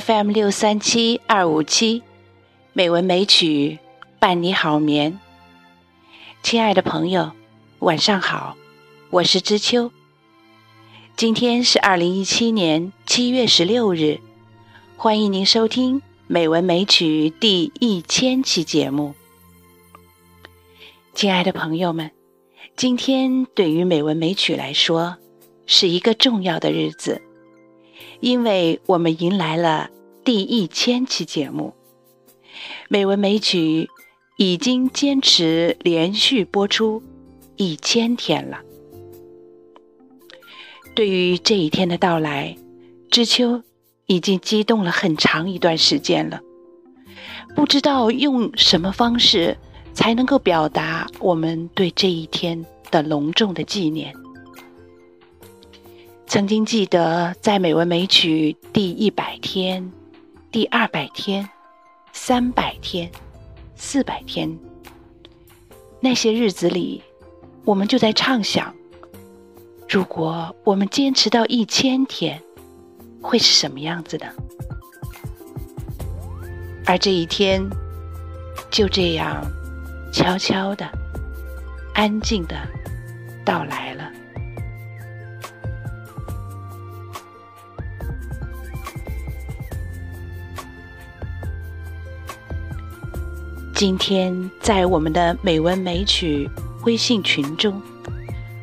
FM 六三七二五七，美文美曲伴你好眠。亲爱的朋友，晚上好，我是知秋。今天是二零一七年七月十六日，欢迎您收听《美文美曲》第一千期节目。亲爱的朋友们，今天对于美文美曲来说是一个重要的日子，因为我们迎来了第一千期节目。美文美曲已经坚持连续播出一千天了。对于这一天的到来，知秋已经激动了很长一段时间了，不知道用什么方式。才能够表达我们对这一天的隆重的纪念。曾经记得在《美文美曲》第一百天、第二百天、三百天、四百天那些日子里，我们就在畅想：如果我们坚持到一千天，会是什么样子的？而这一天就这样。悄悄的，安静的到来了。今天在我们的美文美曲微信群中，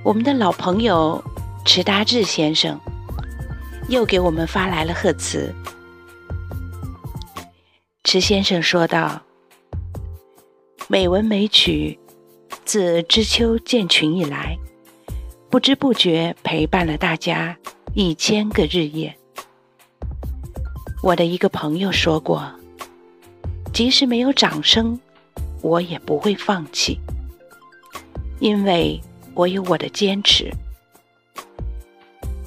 我们的老朋友池达志先生又给我们发来了贺词。池先生说道。美文美曲，自知秋建群以来，不知不觉陪伴了大家一千个日夜。我的一个朋友说过，即使没有掌声，我也不会放弃，因为我有我的坚持。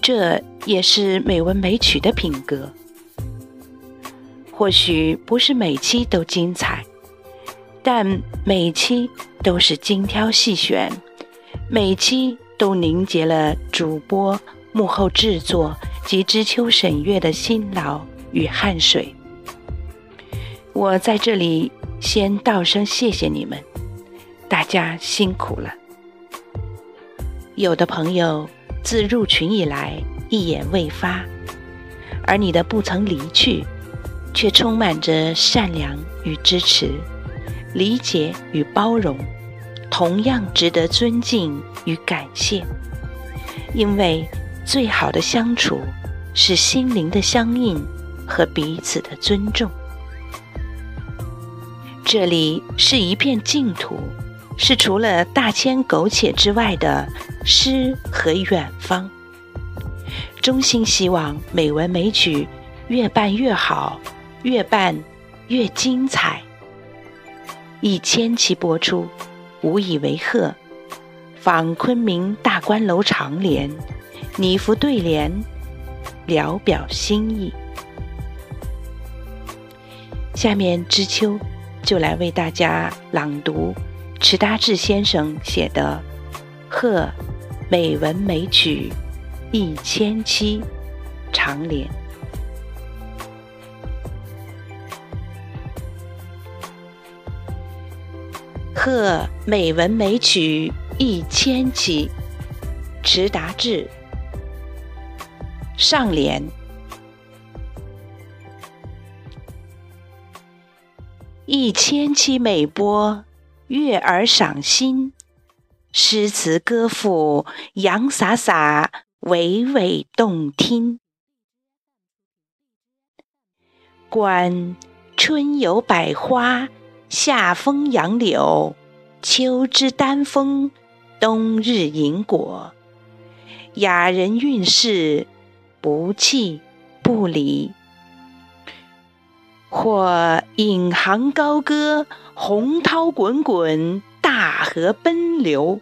这也是美文美曲的品格。或许不是每期都精彩。但每期都是精挑细选，每期都凝结了主播幕后制作及知秋审阅的辛劳与汗水。我在这里先道声谢谢你们，大家辛苦了。有的朋友自入群以来一言未发，而你的不曾离去，却充满着善良与支持。理解与包容，同样值得尊敬与感谢。因为最好的相处是心灵的相应和彼此的尊重。这里是一片净土，是除了大千苟且之外的诗和远方。衷心希望美文美曲越办越好，越办越精彩。一千期播出，无以为贺。仿昆明大观楼长联，拟幅对联，聊表心意。下面知秋就来为大家朗读池达志先生写的《贺美文美曲一千期长联》。贺美文美曲一千期，池达志。上联：一千期美播，悦耳赏心；诗词歌赋，洋洒洒，娓娓动听。观春有百花。夏风杨柳，秋之丹枫，冬日银果。雅人韵事，不弃不离。或引吭高歌，洪涛滚滚，大河奔流；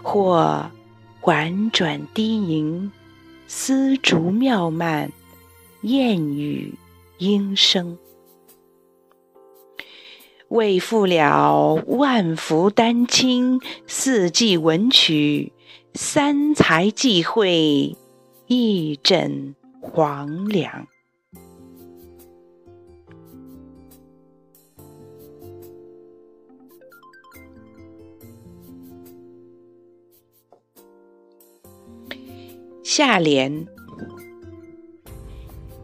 或婉转低吟，丝竹妙曼，燕语莺声。为赋了万福丹青，四季文曲，三才际会，一枕黄粱。下联：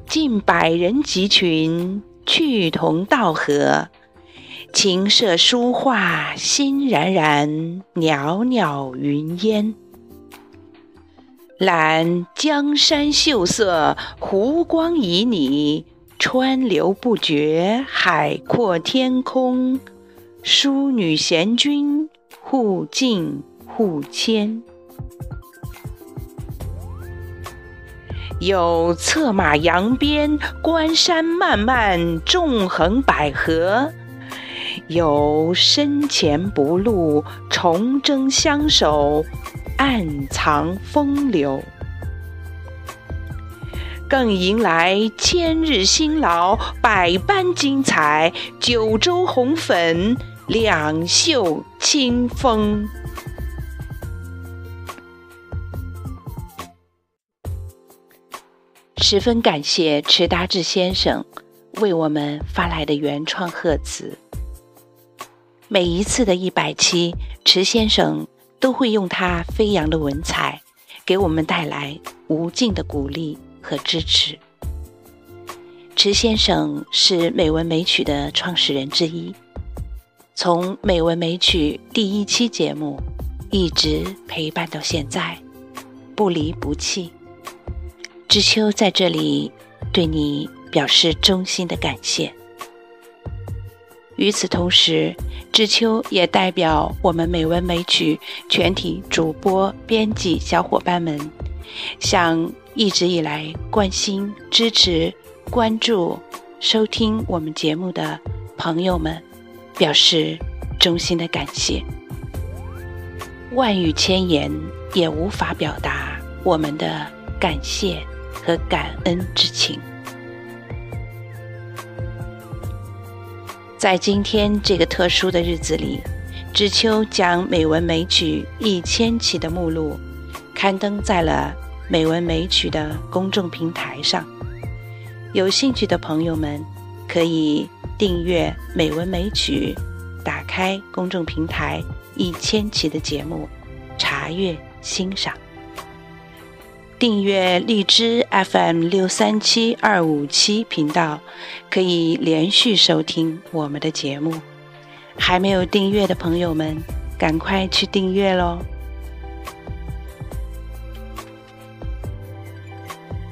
近百人集群，趣同道合，琴瑟书画欣然然，袅袅云烟。览江山秀色，湖光旖旎，川流不绝，海阔天空，淑女贤君，互敬互谦。有策马扬鞭，关山漫漫，纵横捭阖；有深潜不露，重征相守，暗藏风流。更迎来千日辛劳，百般精彩，九州红粉，两袖清风。十分感谢池达志先生为我们发来的原创贺词。每一次的一百期，池先生都会用他飞扬的文采，给我们带来无尽的鼓励和支持。池先生是美文美曲的创始人之一，从美文美曲第一期节目一直陪伴到现在，不离不弃。知秋在这里对你表示衷心的感谢。与此同时，知秋也代表我们美文美曲全体主播、编辑小伙伴们，向一直以来关心、支持、关注、收听我们节目的朋友们，表示衷心的感谢。万语千言也无法表达我们的感谢。和感恩之情，在今天这个特殊的日子里，知秋将美文美曲一千期的目录刊登在了美文美曲的公众平台上。有兴趣的朋友们可以订阅美文美曲，打开公众平台一千期的节目，查阅欣赏。订阅荔枝 FM 六三七二五七频道，可以连续收听我们的节目。还没有订阅的朋友们，赶快去订阅喽！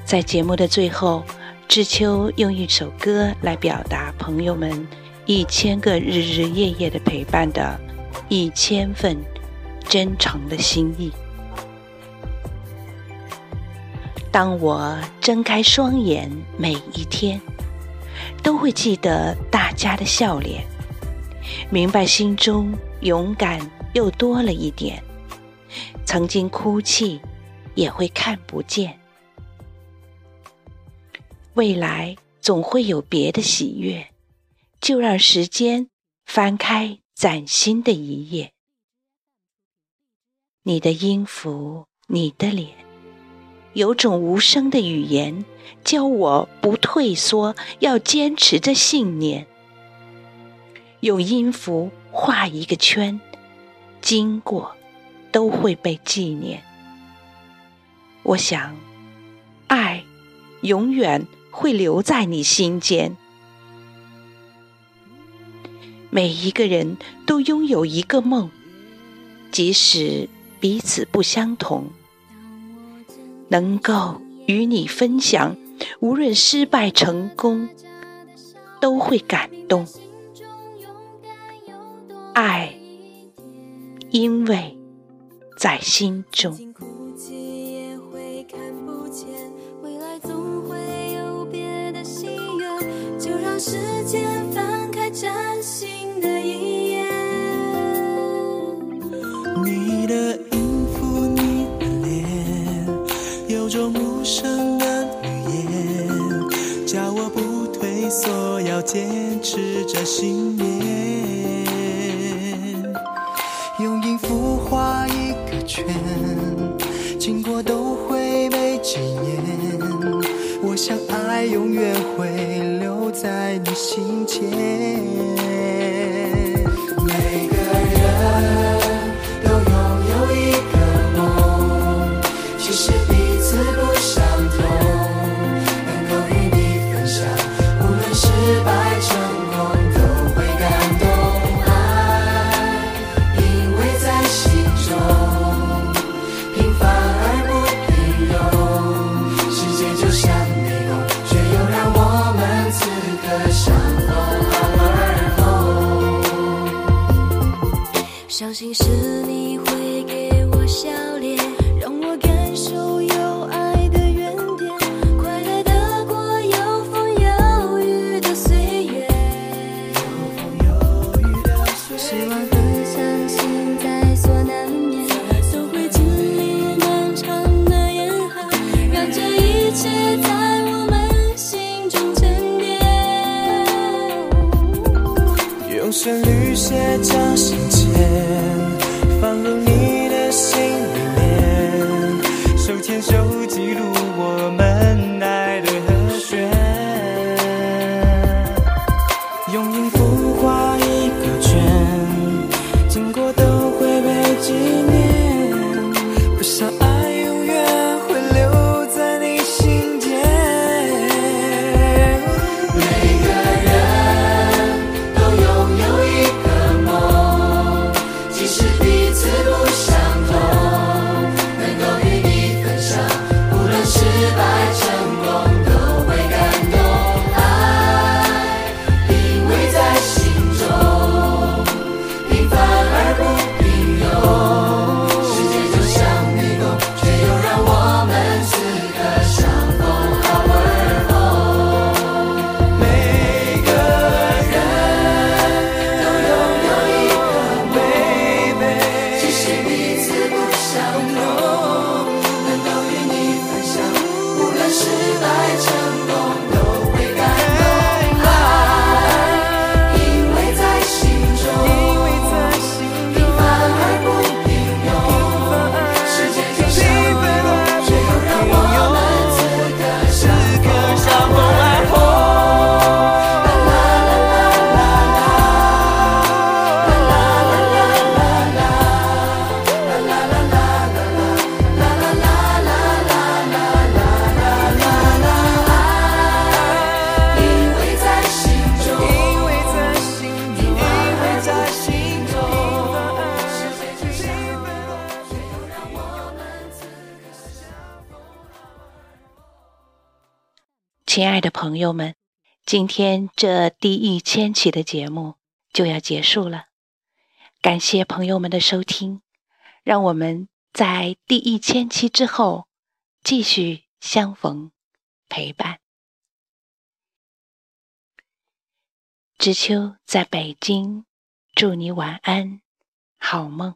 在节目的最后，知秋用一首歌来表达朋友们一千个日日夜夜的陪伴的一千份真诚的心意。当我睁开双眼，每一天都会记得大家的笑脸，明白心中勇敢又多了一点。曾经哭泣，也会看不见。未来总会有别的喜悦，就让时间翻开崭新的一页。你的音符，你的脸。有种无声的语言，教我不退缩，要坚持着信念。用音符画一个圈，经过都会被纪念。我想，爱永远会留在你心间。每一个人都拥有一个梦，即使彼此不相同。能够与你分享，无论失败成功，都会感动。爱，因为在心中。无声的语言，叫我不退缩，要坚持着信念。用音符画一个圈，经过都会被纪念。我想爱永远会留在你心间。心事。画一个圈，经过都会被纪念。不爱。亲爱的朋友们今天这第一千期的节目就要结束了。感谢朋友们的收听让我们在第一千期之后继续相逢陪伴。知秋在北京祝你晚安好梦。